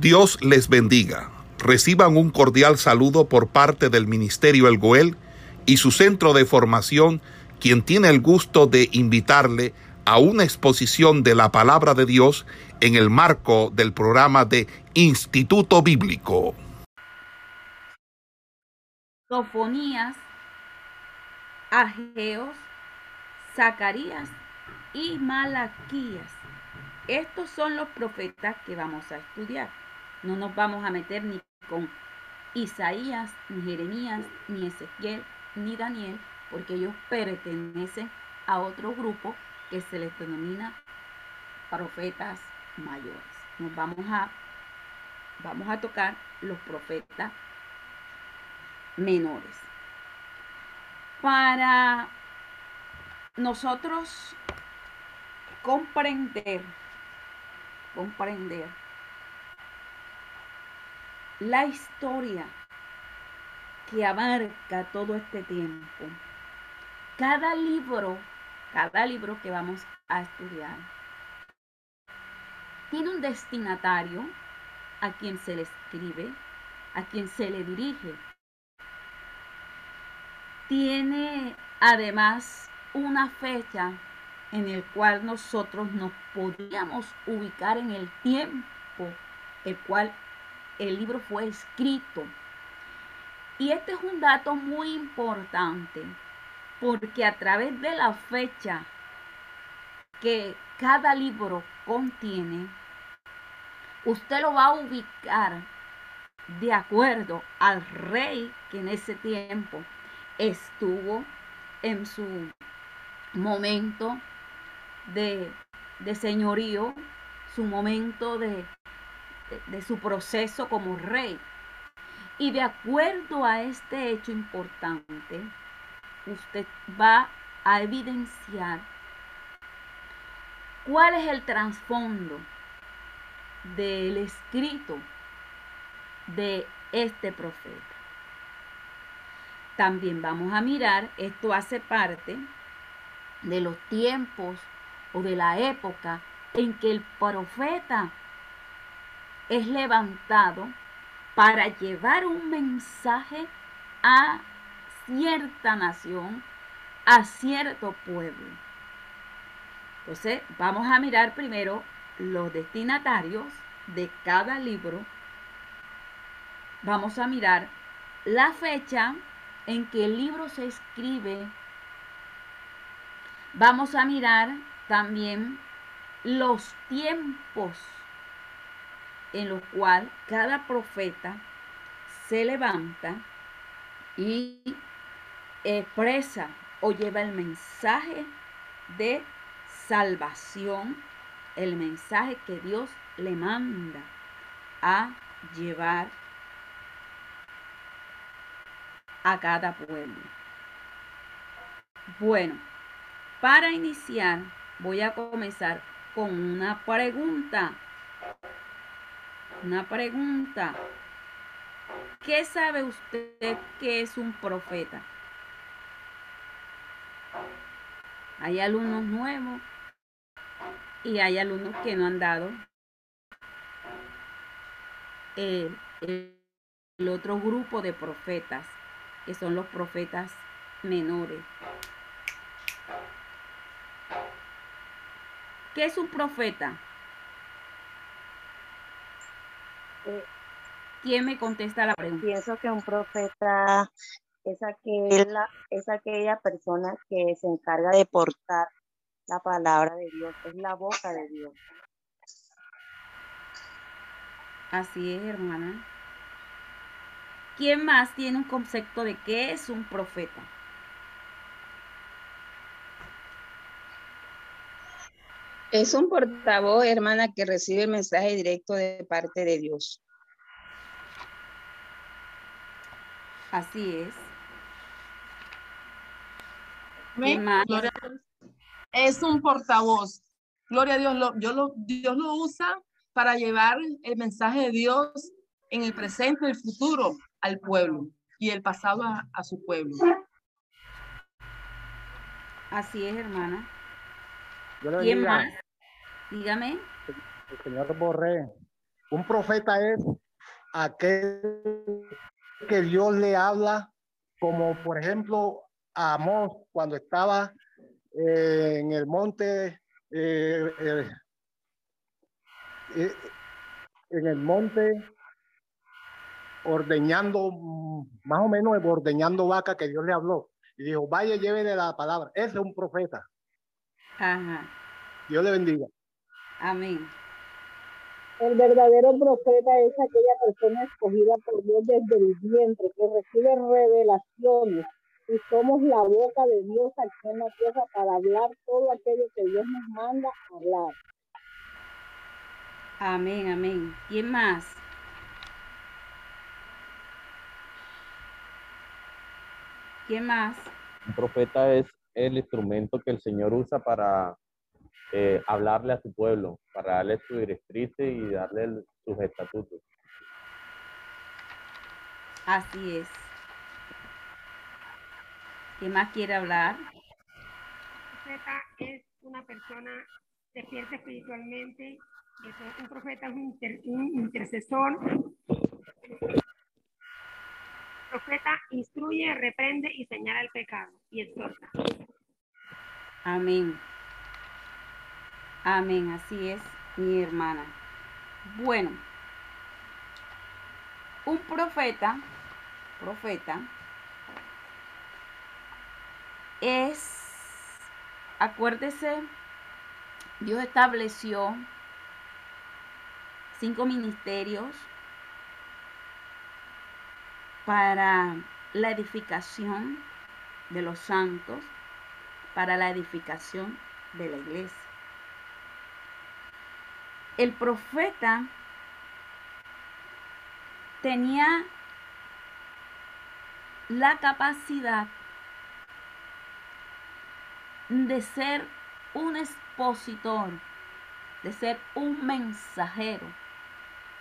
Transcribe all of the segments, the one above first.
Dios les bendiga. Reciban un cordial saludo por parte del Ministerio El Goel y su centro de formación, quien tiene el gusto de invitarle a una exposición de la palabra de Dios en el marco del programa de Instituto Bíblico. Sofonías, Ageos, Zacarías y Malaquías. Estos son los profetas que vamos a estudiar. No nos vamos a meter ni con Isaías, ni Jeremías, ni Ezequiel, ni Daniel, porque ellos pertenecen a otro grupo que se les denomina profetas mayores. Nos vamos a, vamos a tocar los profetas menores. Para nosotros comprender comprender la historia que abarca todo este tiempo. Cada libro, cada libro que vamos a estudiar, tiene un destinatario a quien se le escribe, a quien se le dirige. Tiene además una fecha en el cual nosotros nos podíamos ubicar en el tiempo el cual el libro fue escrito. Y este es un dato muy importante porque a través de la fecha que cada libro contiene, usted lo va a ubicar de acuerdo al rey que en ese tiempo estuvo en su momento de, señorío, su momento de, de su proceso como rey. Y de acuerdo a este hecho importante, usted va a evidenciar cuál es el trasfondo del escrito de este profeta. También vamos a mirar, esto hace parte de los tiempos o de la época en que el profeta es levantado para llevar un mensaje a cierta nación, a cierto pueblo. Entonces, vamos a mirar primero los destinatarios de cada libro. Vamos a mirar la fecha en que el libro se escribe. Vamos a mirar también los tiempos en los cuales cada profeta se levanta y expresa o lleva el mensaje de salvación, el mensaje que Dios le manda a llevar a cada pueblo. Bueno, para iniciar voy a comenzar con una pregunta. Una pregunta. ¿Qué sabe usted que es un profeta? Hay alumnos nuevos y hay alumnos que no han dado el, el otro grupo de profetas, que son los profetas menores. ¿Qué es un profeta? Eh, ¿Quién me contesta la pregunta? Pienso que un profeta es aquella, es aquella persona que se encarga de portar la palabra de Dios, es la boca de Dios. Así es, hermana. ¿Quién más tiene un concepto de qué es un profeta? Es un portavoz, hermana, que recibe el mensaje directo de parte de Dios. Así es. Es un portavoz. Gloria a Dios. Lo, lo, Dios lo usa para llevar el mensaje de Dios en el presente y el futuro al pueblo y el pasado a su pueblo. Así es, hermana. ¿Quién más? Dígame. El señor Borré. Un profeta es aquel que Dios le habla, como por ejemplo a Amós cuando estaba eh, en el monte, eh, eh, en el monte ordeñando, más o menos ordeñando vaca que Dios le habló. Y dijo, vaya, lleve de la palabra. Ese es un profeta. Ajá. Dios le bendiga. Amén. El verdadero profeta es aquella persona escogida por Dios desde el vientre, que recibe revelaciones y somos la boca de Dios aquí en la tierra para hablar todo aquello que Dios nos manda hablar. Amén, amén. ¿Quién más? ¿Quién más? Un profeta es el instrumento que el Señor usa para eh, hablarle a su pueblo, para darle su directriz y darle sus estatutos. Así es. ¿Qué más quiere hablar? profeta es una persona despierta espiritualmente. Un profeta es un, un intercesor. El profeta instruye, reprende y señala el pecado y exhorta. Amén. Amén, así es, mi hermana. Bueno, un profeta, profeta, es, acuérdese, Dios estableció cinco ministerios para la edificación de los santos, para la edificación de la iglesia. El profeta tenía la capacidad de ser un expositor, de ser un mensajero,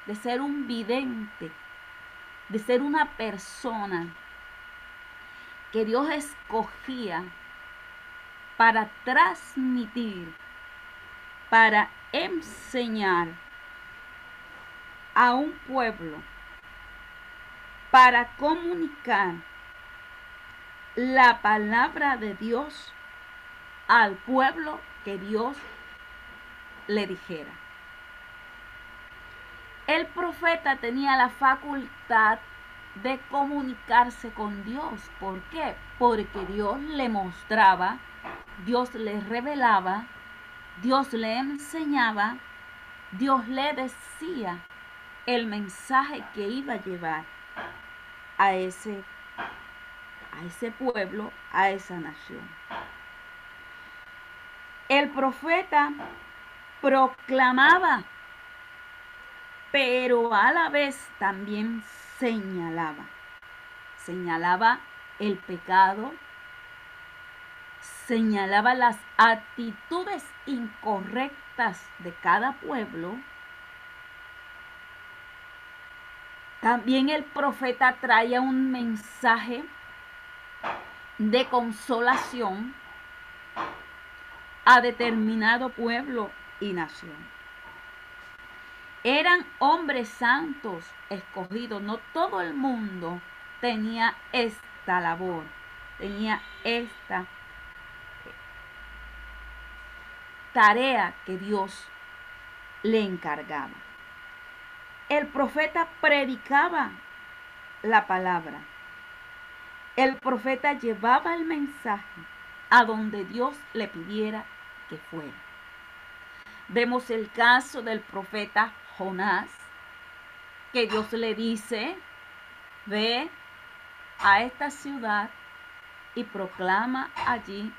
de ser un vidente, de ser una persona que Dios escogía para transmitir, para enseñar a un pueblo, para comunicar la palabra de Dios al pueblo que Dios le dijera. El profeta tenía la facultad de comunicarse con Dios. ¿Por qué? Porque Dios le mostraba, Dios le revelaba, Dios le enseñaba, Dios le decía el mensaje que iba a llevar a ese, a ese pueblo, a esa nación. El profeta proclamaba, pero a la vez también señalaba. Señalaba el pecado, señalaba las actitudes incorrectas de cada pueblo. También el profeta traía un mensaje de consolación a determinado pueblo y nación. Eran hombres santos escogidos, no todo el mundo tenía esta labor, tenía esta tarea que Dios le encargaba. El profeta predicaba la palabra. El profeta llevaba el mensaje a donde Dios le pidiera que fuera. Vemos el caso del profeta Jonás, que Dios le dice, ve a esta ciudad y proclama allí,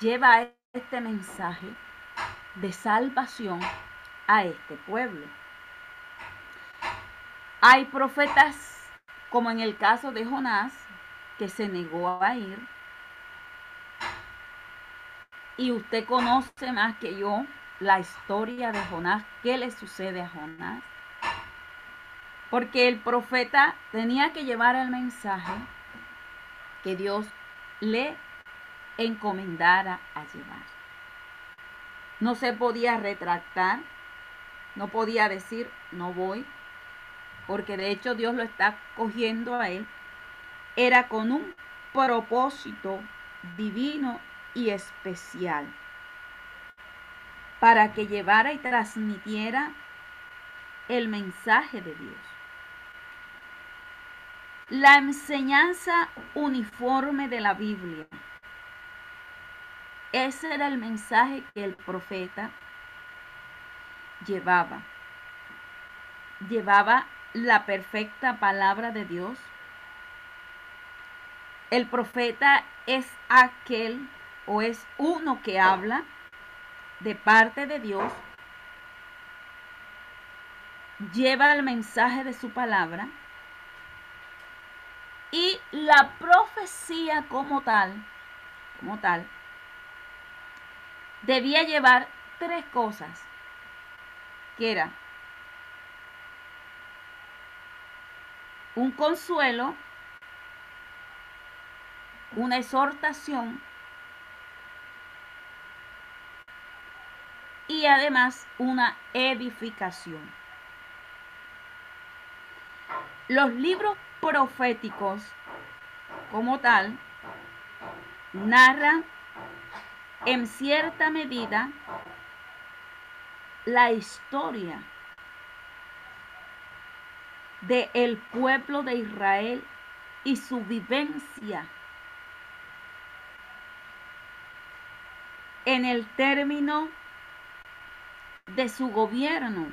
lleva este mensaje de salvación a este pueblo. Hay profetas, como en el caso de Jonás, que se negó a ir y usted conoce más que yo la historia de Jonás, qué le sucede a Jonás. Porque el profeta tenía que llevar el mensaje que Dios le encomendara a llevar. No se podía retractar, no podía decir no voy, porque de hecho Dios lo está cogiendo a él, era con un propósito divino y especial para que llevara y transmitiera el mensaje de Dios. La enseñanza uniforme de la Biblia. Ese era el mensaje que el profeta llevaba. Llevaba la perfecta palabra de Dios. El profeta es aquel o es uno que habla de parte de Dios, lleva el mensaje de su palabra y la profecía como tal, como tal, debía llevar tres cosas, que era un consuelo, una exhortación y además una edificación. Los libros proféticos como tal narran en cierta medida la historia de el pueblo de Israel y su vivencia en el término de su gobierno.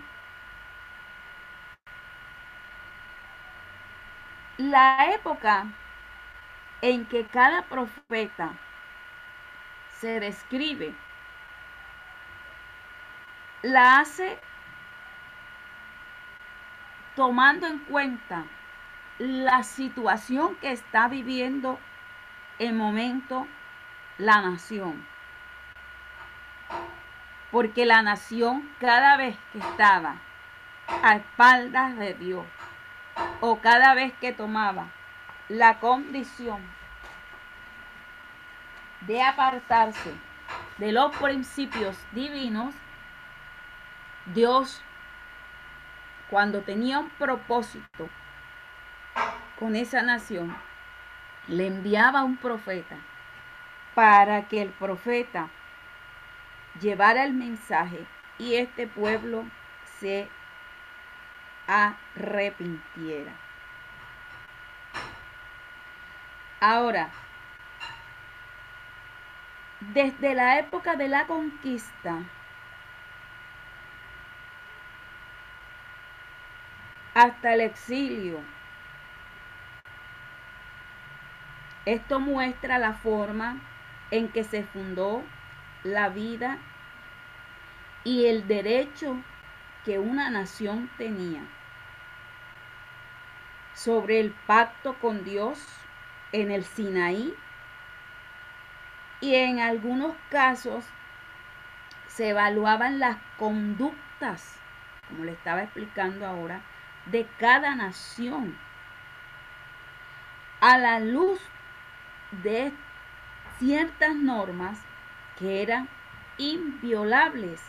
La época en que cada profeta se describe la hace tomando en cuenta la situación que está viviendo en momento la nación. Porque la nación cada vez que estaba a espaldas de Dios o cada vez que tomaba la condición de apartarse de los principios divinos, Dios, cuando tenía un propósito con esa nación, le enviaba un profeta para que el profeta llevara el mensaje y este pueblo se arrepintiera. Ahora, desde la época de la conquista hasta el exilio, esto muestra la forma en que se fundó la vida y el derecho que una nación tenía sobre el pacto con Dios en el Sinaí y en algunos casos se evaluaban las conductas, como le estaba explicando ahora, de cada nación a la luz de ciertas normas que eran inviolables.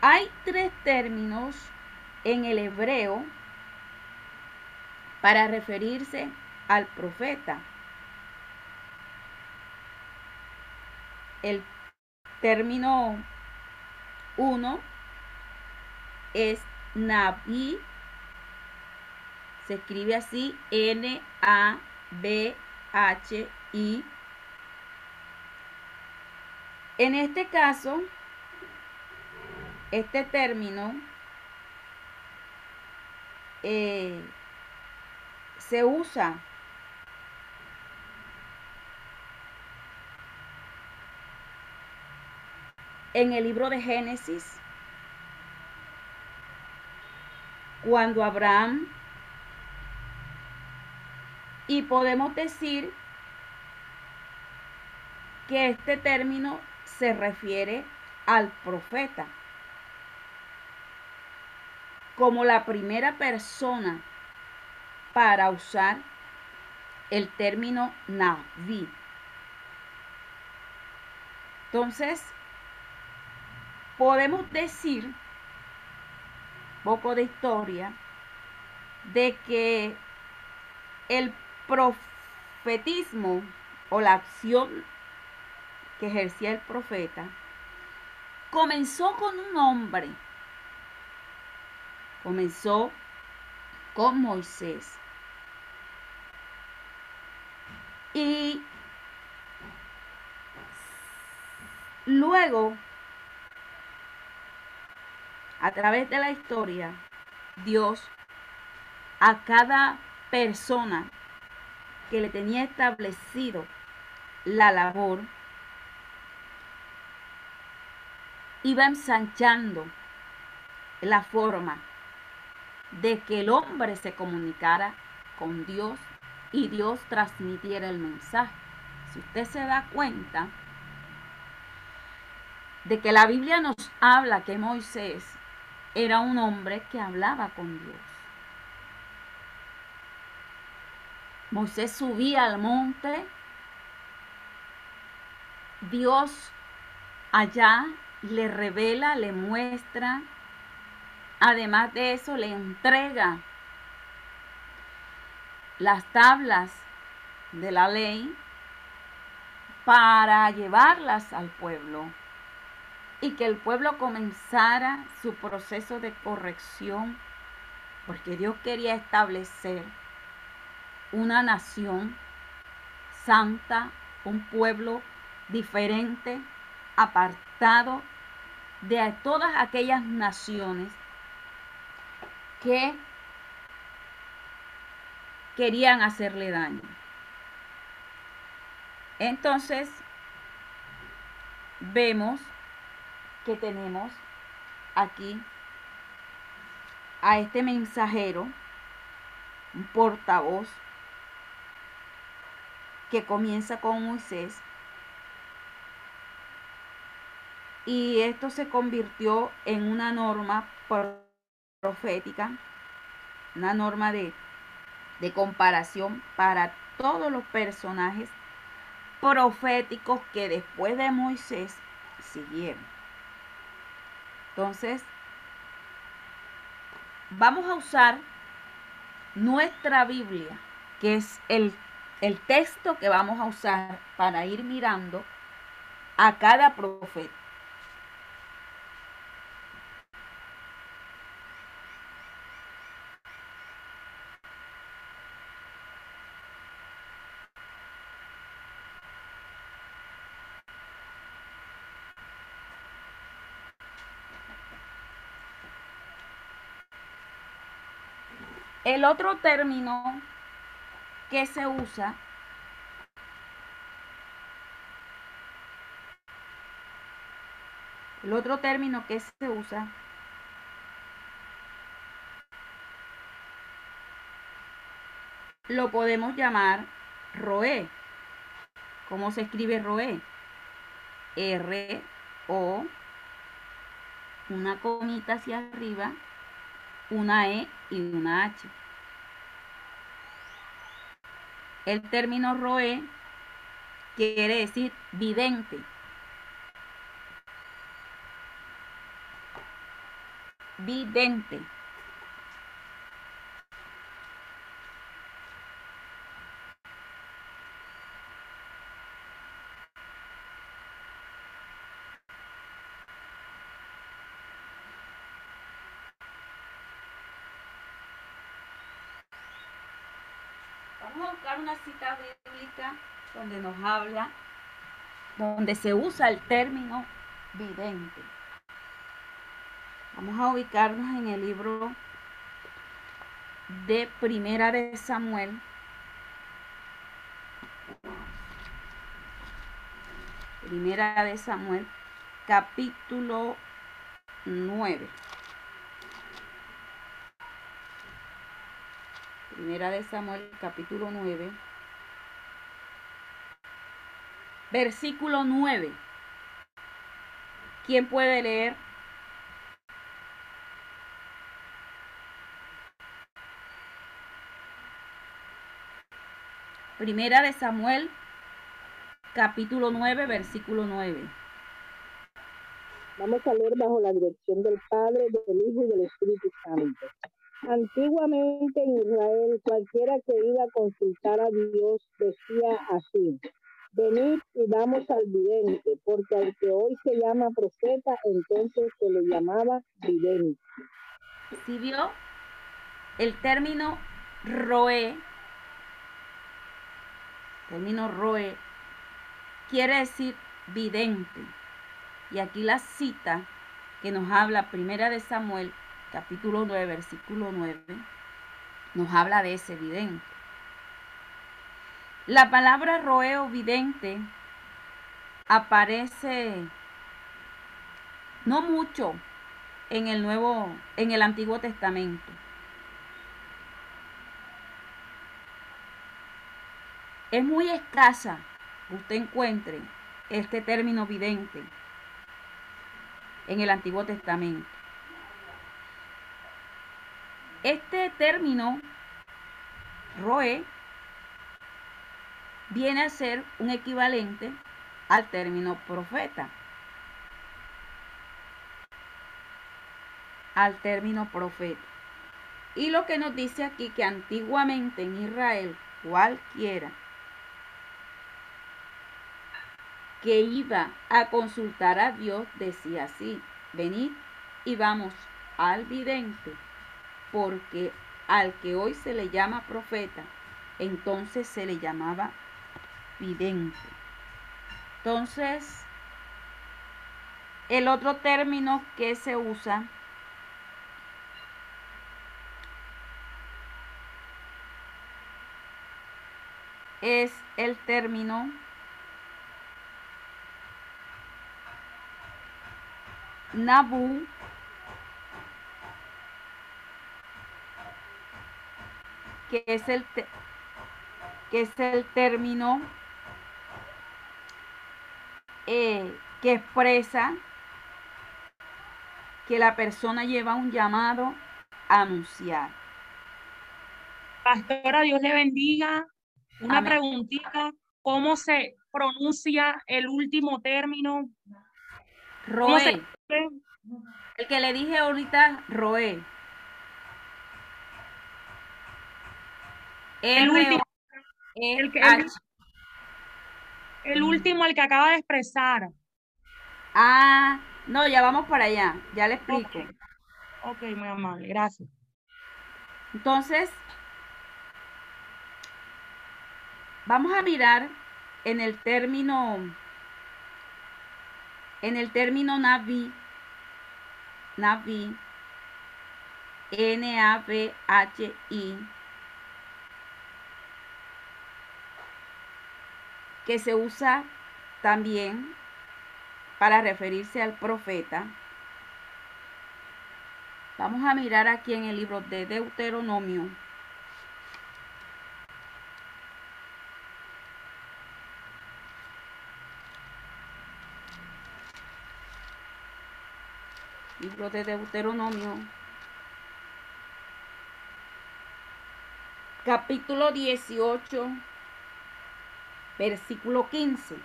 Hay tres términos en el hebreo para referirse al profeta. El término uno es Nabi, se escribe así N-A-B-H-I en este caso, este término eh, se usa en el libro de Génesis cuando Abraham y podemos decir que este término se refiere al profeta como la primera persona para usar el término Naví. Entonces, podemos decir, poco de historia, de que el profetismo o la acción que ejercía el profeta comenzó con un hombre, comenzó con Moisés. Y luego, a través de la historia, Dios a cada persona que le tenía establecido la labor, iba ensanchando la forma de que el hombre se comunicara con Dios y Dios transmitiera el mensaje. Si usted se da cuenta de que la Biblia nos habla que Moisés era un hombre que hablaba con Dios. Moisés subía al monte, Dios allá le revela, le muestra, además de eso le entrega las tablas de la ley para llevarlas al pueblo y que el pueblo comenzara su proceso de corrección, porque Dios quería establecer una nación santa, un pueblo diferente, apartado de todas aquellas naciones que querían hacerle daño. Entonces, vemos que tenemos aquí a este mensajero, un portavoz, que comienza con Moisés. Y esto se convirtió en una norma profética, una norma de, de comparación para todos los personajes proféticos que después de Moisés siguieron. Entonces, vamos a usar nuestra Biblia, que es el el texto que vamos a usar para ir mirando a cada profeta. El otro término que se usa el otro término que se usa lo podemos llamar ROE. ¿Cómo se escribe ROE? R O una comita hacia arriba, una E y una H. El término roe quiere decir vidente. Vidente. Vamos a buscar una cita bíblica donde nos habla, donde se usa el término vidente. Vamos a ubicarnos en el libro de Primera de Samuel. Primera de Samuel, capítulo 9. Primera de Samuel, capítulo 9. Versículo 9. ¿Quién puede leer? Primera de Samuel, capítulo 9, versículo 9. Vamos a leer bajo la dirección del Padre, del Hijo y del Espíritu Santo. Antiguamente en Israel, cualquiera que iba a consultar a Dios decía así, venid y vamos al vidente, porque al que hoy se llama profeta, entonces se le llamaba vidente. ¿Sí vio? El término roe, término roe, quiere decir vidente. Y aquí la cita que nos habla Primera de Samuel, capítulo 9, versículo 9, nos habla de ese vidente. La palabra roeo vidente aparece no mucho en el nuevo en el Antiguo Testamento. Es muy escasa usted encuentre este término vidente en el Antiguo Testamento. Este término, roe, viene a ser un equivalente al término profeta. Al término profeta. Y lo que nos dice aquí que antiguamente en Israel cualquiera que iba a consultar a Dios decía así, venid y vamos al vidente, porque al que hoy se le llama profeta, entonces se le llamaba vidente. Entonces, el otro término que se usa es el término Nabu que es el que es el término eh, que expresa que la persona lleva un llamado a anunciar. Pastora, Dios le bendiga. Una Amén. preguntita, ¿cómo se pronuncia el último término? ¿Cómo se. El que le dije ahorita, Roé. El último, el, que- el- último, el que acaba de expresar. Ah, no, ya vamos para allá, ya le explico. Ok, muy amable, gracias. Entonces, vamos a mirar en el término, en el término Navi, Navi, N-A-V-H-I, que se usa también para referirse al profeta. Vamos a mirar aquí en el libro de Deuteronomio. Libro de Deuteronomio. Capítulo 18, versículo 15.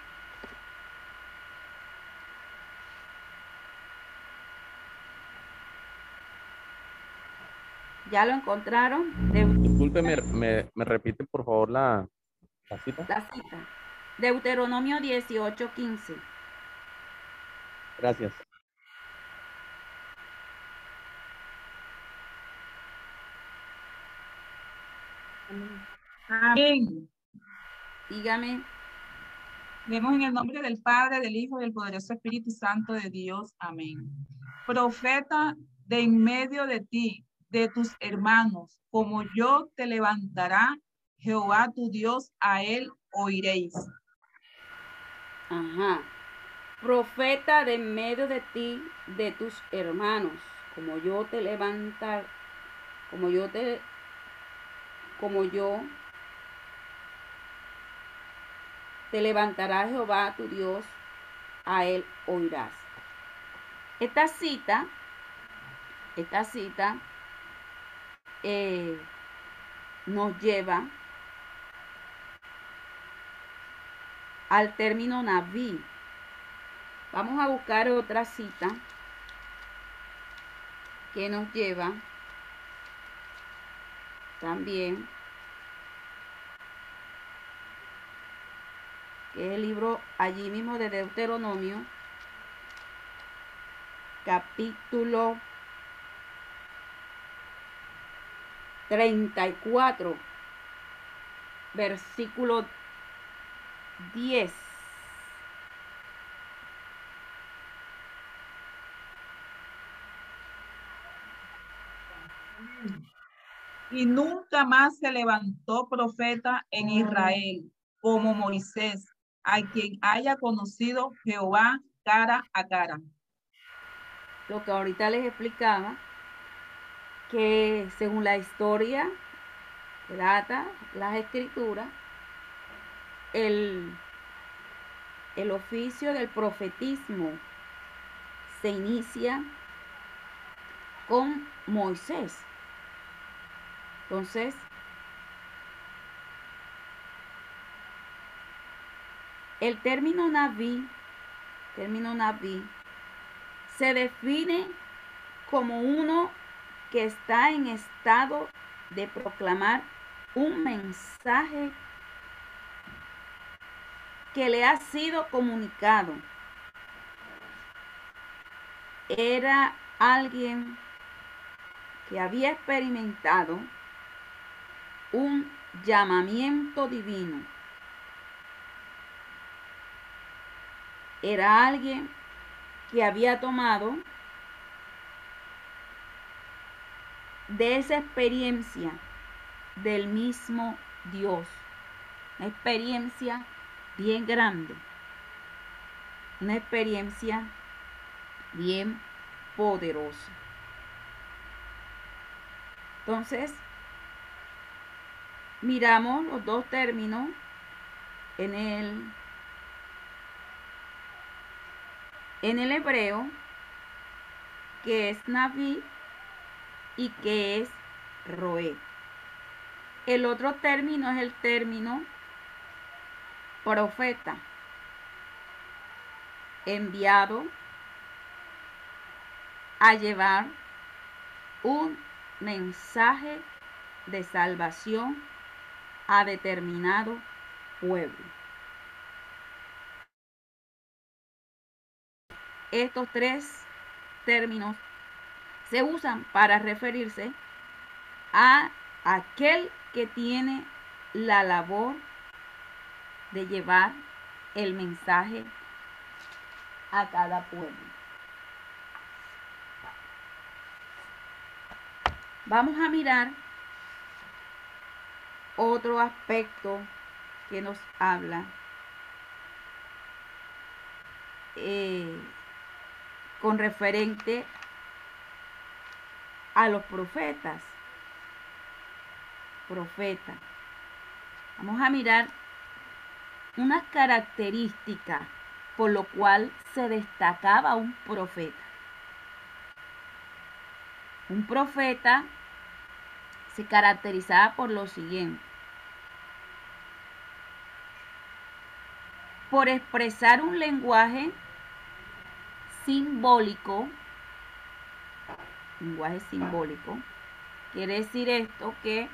¿Ya lo encontraron? Disculpe, me, me, me repite por favor la, la cita. la cita. Deuteronomio 18, 15. Gracias. Amén. Dígame. Vemos en el nombre del Padre, del Hijo y del poderoso Espíritu Santo de Dios. Amén. Profeta de en medio de ti, de tus hermanos, como yo te levantará Jehová tu Dios, a él oiréis. Ajá. Profeta de en medio de ti, de tus hermanos, como yo te levantar, como yo te, como yo te levantará Jehová tu Dios, a él oirás. Esta cita, esta cita eh, nos lleva al término Naví. Vamos a buscar otra cita que nos lleva también, es el libro allí mismo de Deuteronomio, capítulo 34, versículo 10. Y nunca más se levantó profeta en Israel como Moisés, a quien haya conocido Jehová cara a cara. Lo que ahorita les explicaba, que según la historia data las escrituras, el, el oficio del profetismo se inicia con Moisés. Entonces, el término naví, término naví, se define como uno que está en estado de proclamar un mensaje que le ha sido comunicado. Era alguien que había experimentado un llamamiento divino. Era alguien que había tomado de esa experiencia del mismo Dios. Una experiencia bien grande. Una experiencia bien poderosa. Entonces, miramos los dos términos en el en el hebreo que es Naví y que es Roé. El otro término es el término profeta, enviado a llevar un mensaje de salvación a determinado pueblo. Estos tres términos se usan para referirse a aquel que tiene la labor de llevar el mensaje a cada pueblo. Vamos a mirar otro aspecto que nos habla eh, con referente a los profetas. Profeta. Vamos a mirar unas características por lo cual se destacaba un profeta. Un profeta se caracterizaba por lo siguiente. Por expresar un lenguaje simbólico, lenguaje simbólico, quiere decir esto que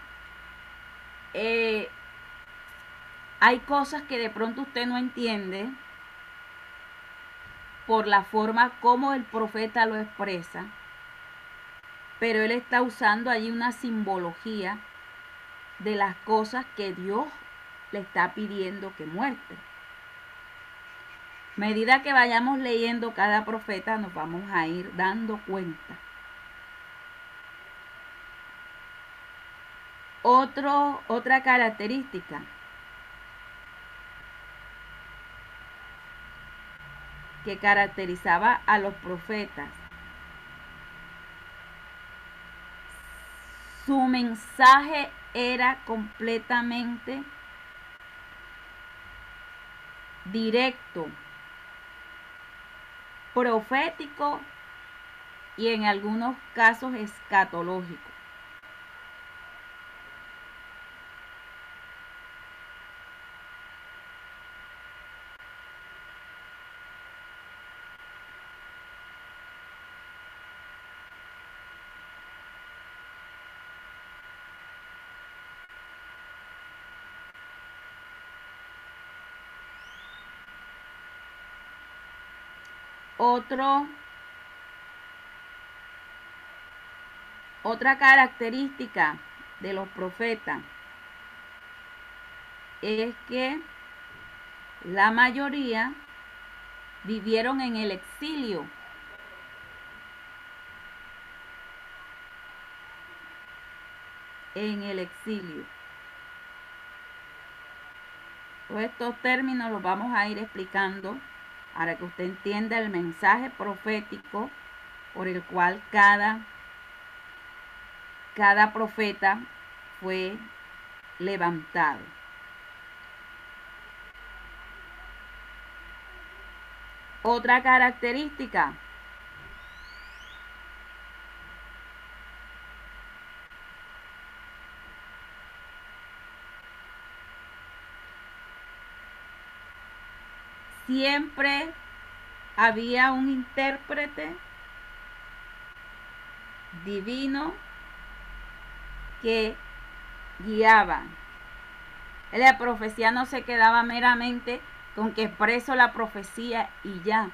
eh, hay cosas que de pronto usted no entiende por la forma como el profeta lo expresa pero él está usando allí una simbología de las cosas que Dios le está pidiendo que muestre. Medida que vayamos leyendo cada profeta, nos vamos a ir dando cuenta. Otra característica. que caracterizaba a los profetas Su mensaje era completamente directo, profético y en algunos casos escatológico. Otro, otra característica de los profetas es que la mayoría vivieron en el exilio. En el exilio. Todos estos términos los vamos a ir explicando para que usted entienda el mensaje profético por el cual cada, cada profeta fue levantado. Otra característica. Siempre había un intérprete divino que guiaba. La profecía no se quedaba meramente con que expreso la profecía y ya.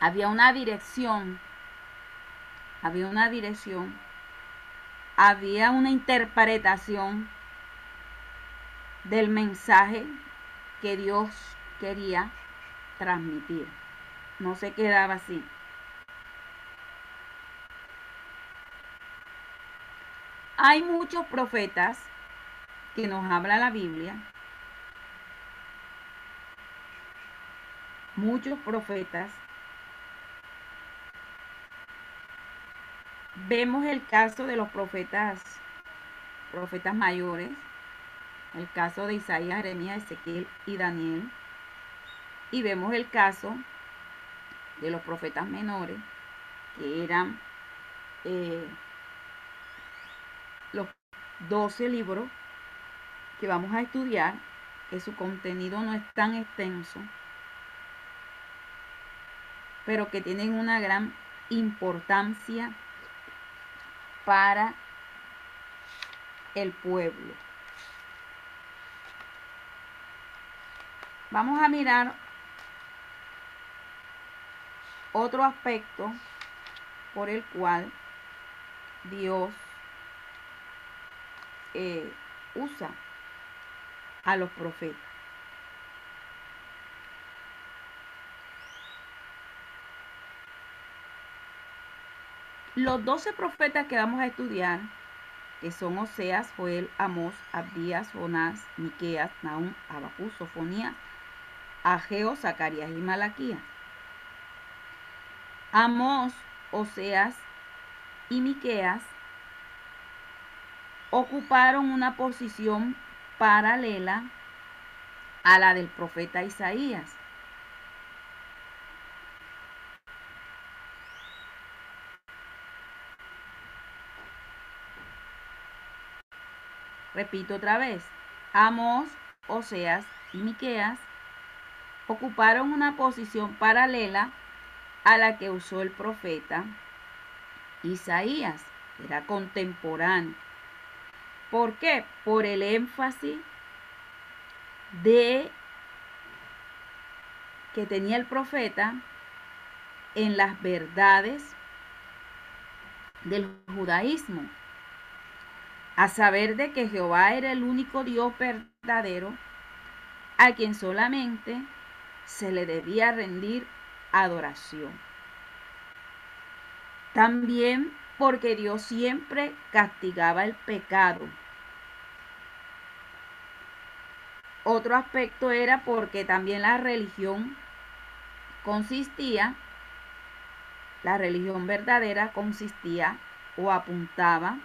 Había una dirección, había una dirección, había una interpretación del mensaje que Dios quería transmitir. No se quedaba así. Hay muchos profetas que nos habla la Biblia muchos profetas, vemos el caso de los profetas, profetas mayores, el caso de Isaías, Jeremías, Ezequiel y Daniel, y vemos el caso de los profetas menores, que eran eh, los 12 libros que vamos a estudiar, que su contenido no es tan extenso, pero que tienen una gran importancia para el pueblo. Vamos a mirar otro aspecto por el cual Dios eh, usa a los profetas. Los doce profetas que vamos a estudiar, que son Oseas, Joel, Amós, Abdías, Jonás, Miqueas, Nahum, Abacú, Sofonías, Ageo, Zacarías y Malaquías. Amós, Oseas y Miqueas ocuparon una posición paralela a la del profeta Isaías. Repito otra vez. Amos, Oseas y Miqueas ocuparon una posición paralela a la que usó el profeta Isaías, era contemporáneo. ¿Por qué? Por el énfasis de que tenía el profeta en las verdades del judaísmo a saber de que Jehová era el único Dios verdadero, a quien solamente se le debía rendir adoración. También porque Dios siempre castigaba el pecado. Otro aspecto era porque también la religión consistía, la religión verdadera consistía o apuntaba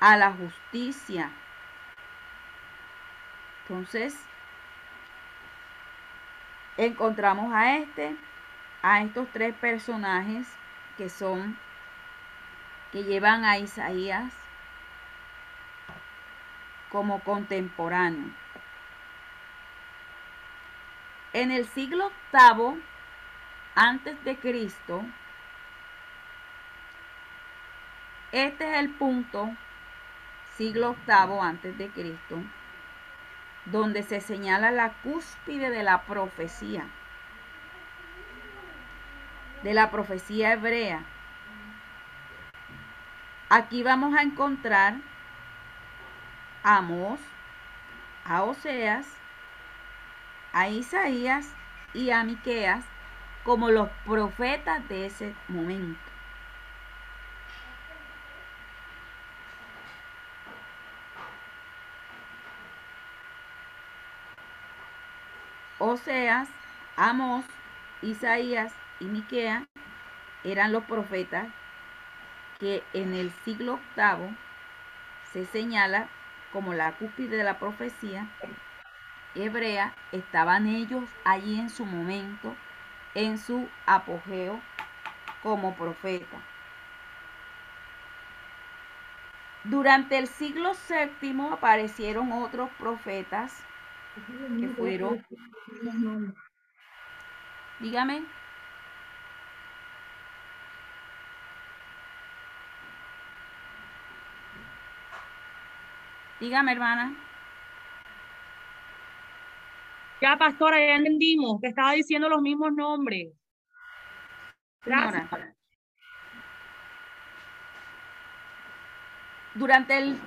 a la justicia. Entonces, encontramos a este, a estos tres personajes que son, que llevan a Isaías como contemporáneo. En el siglo octavo antes de Cristo, este es el punto siglo VIII antes de Cristo, donde se señala la cúspide de la profecía. de la profecía hebrea. Aquí vamos a encontrar a Amós, a Oseas, a Isaías y a Miqueas como los profetas de ese momento. Oseas, Amós, Isaías y Miquea eran los profetas que en el siglo VIII se señala como la cúspide de la profecía hebrea, estaban ellos allí en su momento, en su apogeo como profeta. Durante el siglo VII aparecieron otros profetas que fueron, dígame, dígame hermana. Ya, pastora, ya entendimos que estaba diciendo los mismos nombres. Gracias. Durante el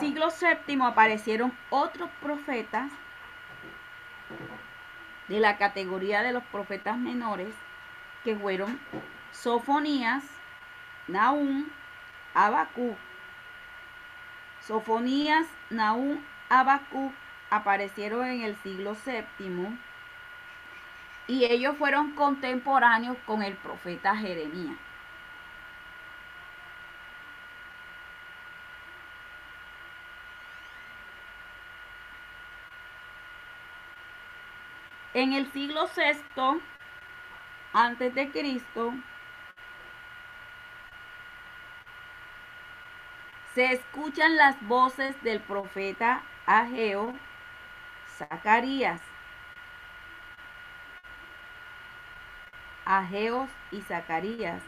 siglo VII aparecieron otros profetas de la categoría de los profetas menores que fueron Sofonías, Naúm, Abacú. Sofonías, Naúm, Abacú aparecieron en el siglo VII y ellos fueron contemporáneos con el profeta Jeremías. En el siglo VI antes de Cristo se escuchan las voces del profeta Ageo Zacarías, Ageos y Zacarías.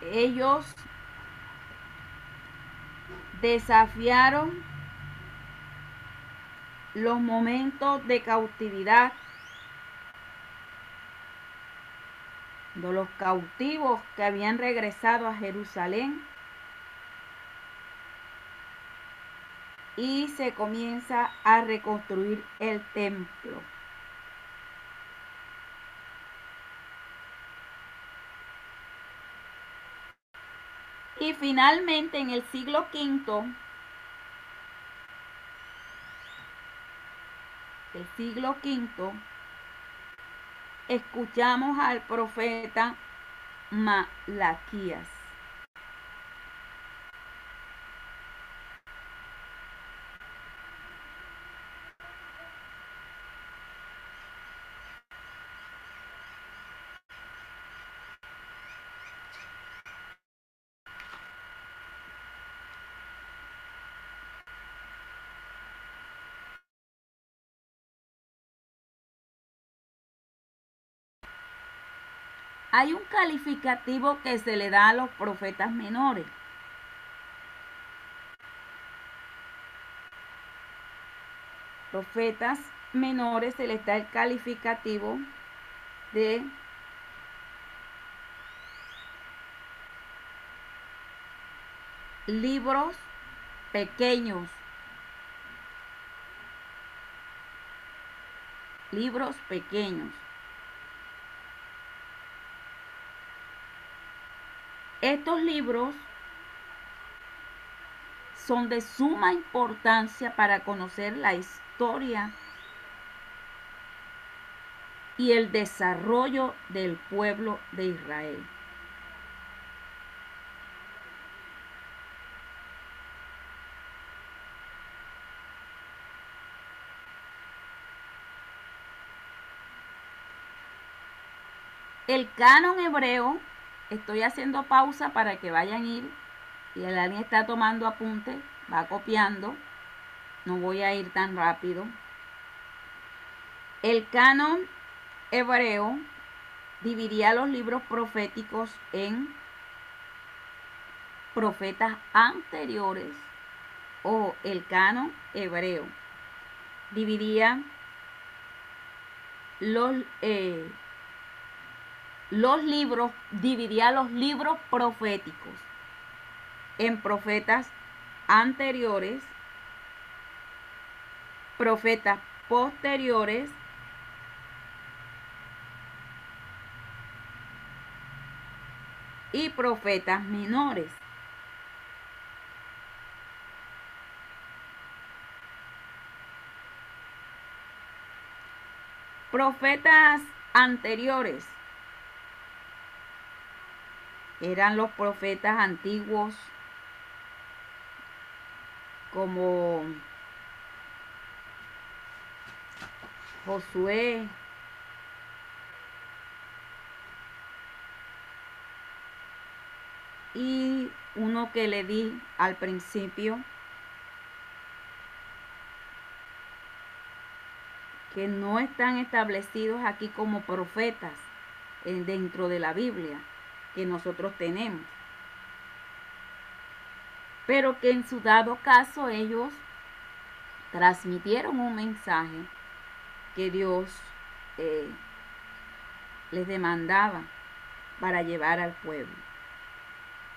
Ellos desafiaron los momentos de cautividad de los cautivos que habían regresado a Jerusalén y se comienza a reconstruir el templo. Y finalmente en el siglo V, el siglo V, escuchamos al profeta Malaquías. Hay un calificativo que se le da a los profetas menores. Profetas menores se les da el calificativo de libros pequeños. Libros pequeños. Estos libros son de suma importancia para conocer la historia y el desarrollo del pueblo de Israel. El canon hebreo Estoy haciendo pausa para que vayan ir y el alguien está tomando apunte, va copiando. No voy a ir tan rápido. El canon hebreo dividía los libros proféticos en profetas anteriores o el canon hebreo. Dividía los, eh, los libros, dividía los libros proféticos en profetas anteriores, profetas posteriores y profetas menores. Profetas anteriores eran los profetas antiguos como Josué, y uno que le di al principio, que no están establecidos aquí como profetas dentro de la Biblia que nosotros tenemos. Pero que en su dado caso ellos transmitieron un mensaje que Dios eh, les demandaba para llevar al pueblo.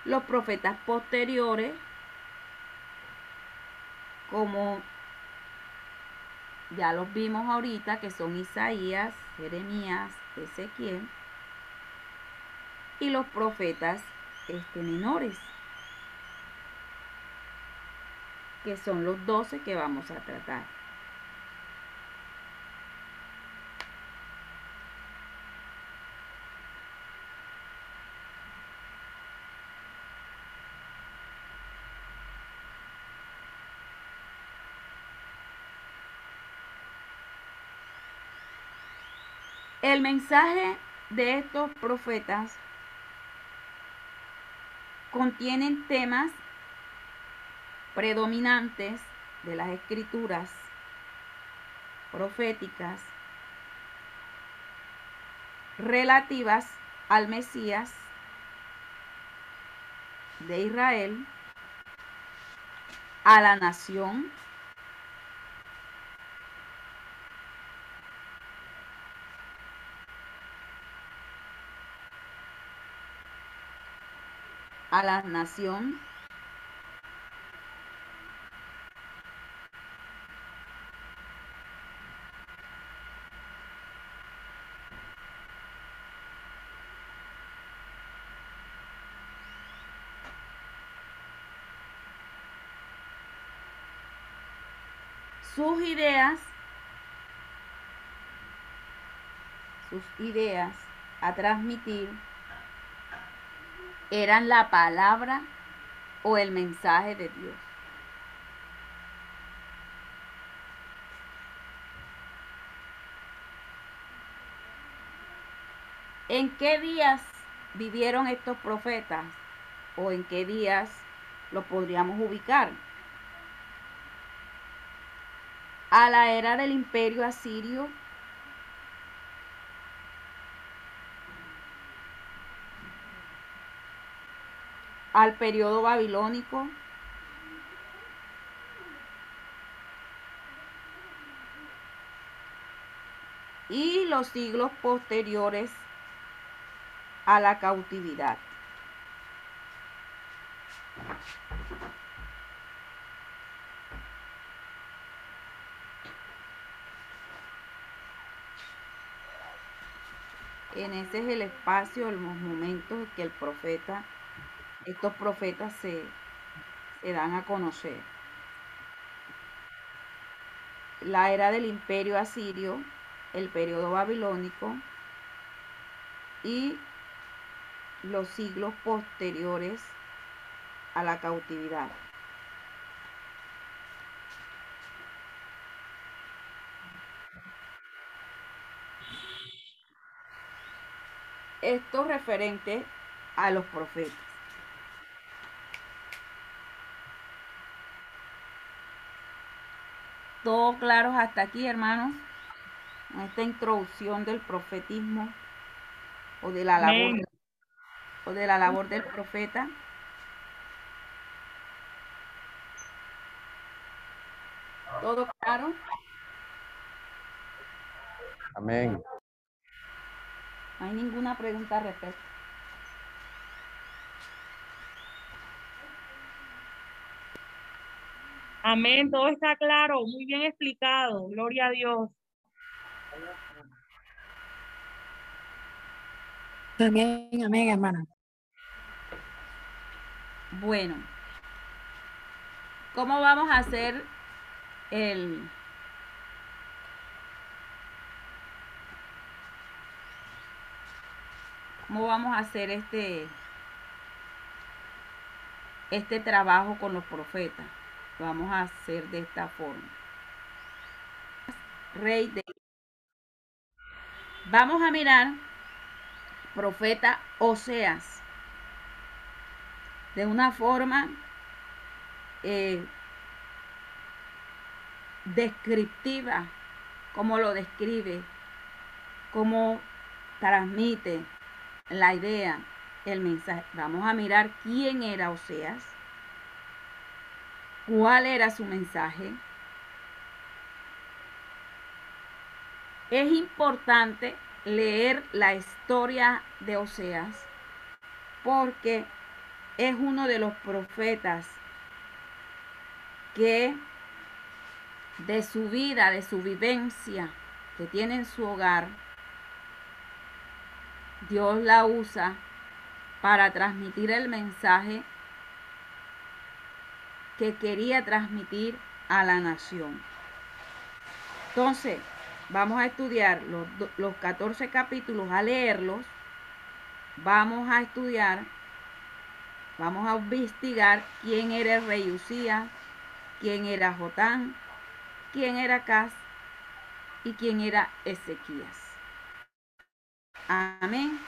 Los profetas posteriores, como ya los vimos ahorita, que son Isaías, Jeremías, Ezequiel, y los profetas este, menores, que son los doce que vamos a tratar. El mensaje de estos profetas contienen temas predominantes de las escrituras proféticas relativas al Mesías de Israel, a la nación a la nación. Sus ideas, sus ideas a transmitir eran la palabra o el mensaje de Dios. ¿En qué días vivieron estos profetas? ¿O en qué días lo podríamos ubicar? A la era del imperio asirio al periodo babilónico. y los siglos posteriores a la cautividad. En ese es el espacio, los momentos que el profeta estos profetas se, dan a conocer. La era del imperio asirio, el periodo babilónico y los siglos posteriores a la cautividad. Esto referente a los profetas. Todo claros hasta aquí, hermanos. esta introducción del profetismo o de la labor, o de la labor del profeta. ¿Todo claro? Amén. No hay ninguna pregunta al respecto. Amén, todo está claro, muy bien explicado. Gloria a Dios. Amén, amén, hermana. Bueno, ¿cómo vamos a hacer el... ¿Cómo vamos a hacer este, este trabajo con los profetas? Vamos a hacer de esta forma. Rey de... Vamos a mirar profeta Oseas de una forma eh, descriptiva, como lo describe, cómo transmite la idea, el mensaje. Vamos a mirar quién era Oseas, cuál era su mensaje. Es importante leer la historia de Oseas porque es uno de los profetas que de su vida, de su vivencia que tiene en su hogar, Dios la usa para transmitir el mensaje que quería transmitir a la nación. Entonces, vamos a estudiar los, los 14 capítulos, a leerlos. Vamos a estudiar, vamos a investigar quién era el rey Usía, quién era Jotán, quién era Cas y quién era Ezequías. Amén.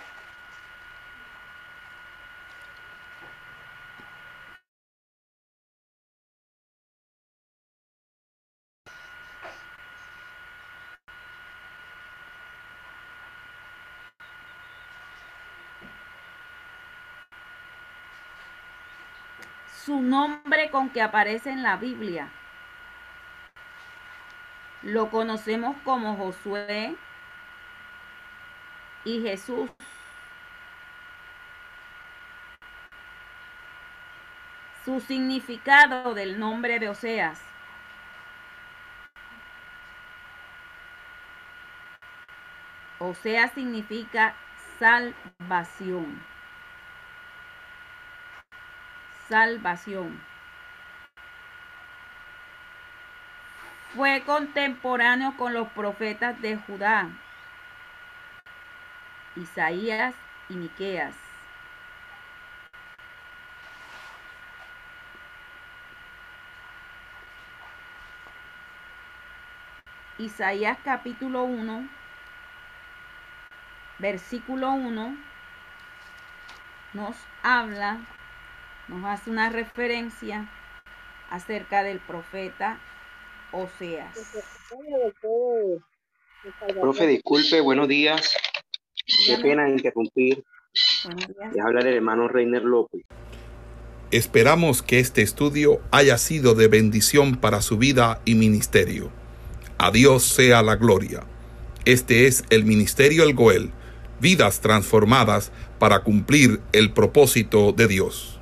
Su nombre con que aparece en la Biblia. Lo conocemos como Josué y Jesús. Su significado del nombre de Oseas. Oseas significa salvación. Salvación. Fue contemporáneo con los profetas de Judá, Isaías y Miqueas. Isaías capítulo 1, versículo 1, nos habla, nos hace una referencia acerca del profeta Oseas. Profe, disculpe, buenos días. Qué pena interrumpir. Es hablar el hermano Reiner López. Esperamos que este estudio haya sido de bendición para su vida y ministerio. A Dios sea la gloria. Este es el Ministerio El Goel, vidas transformadas para cumplir el propósito de Dios.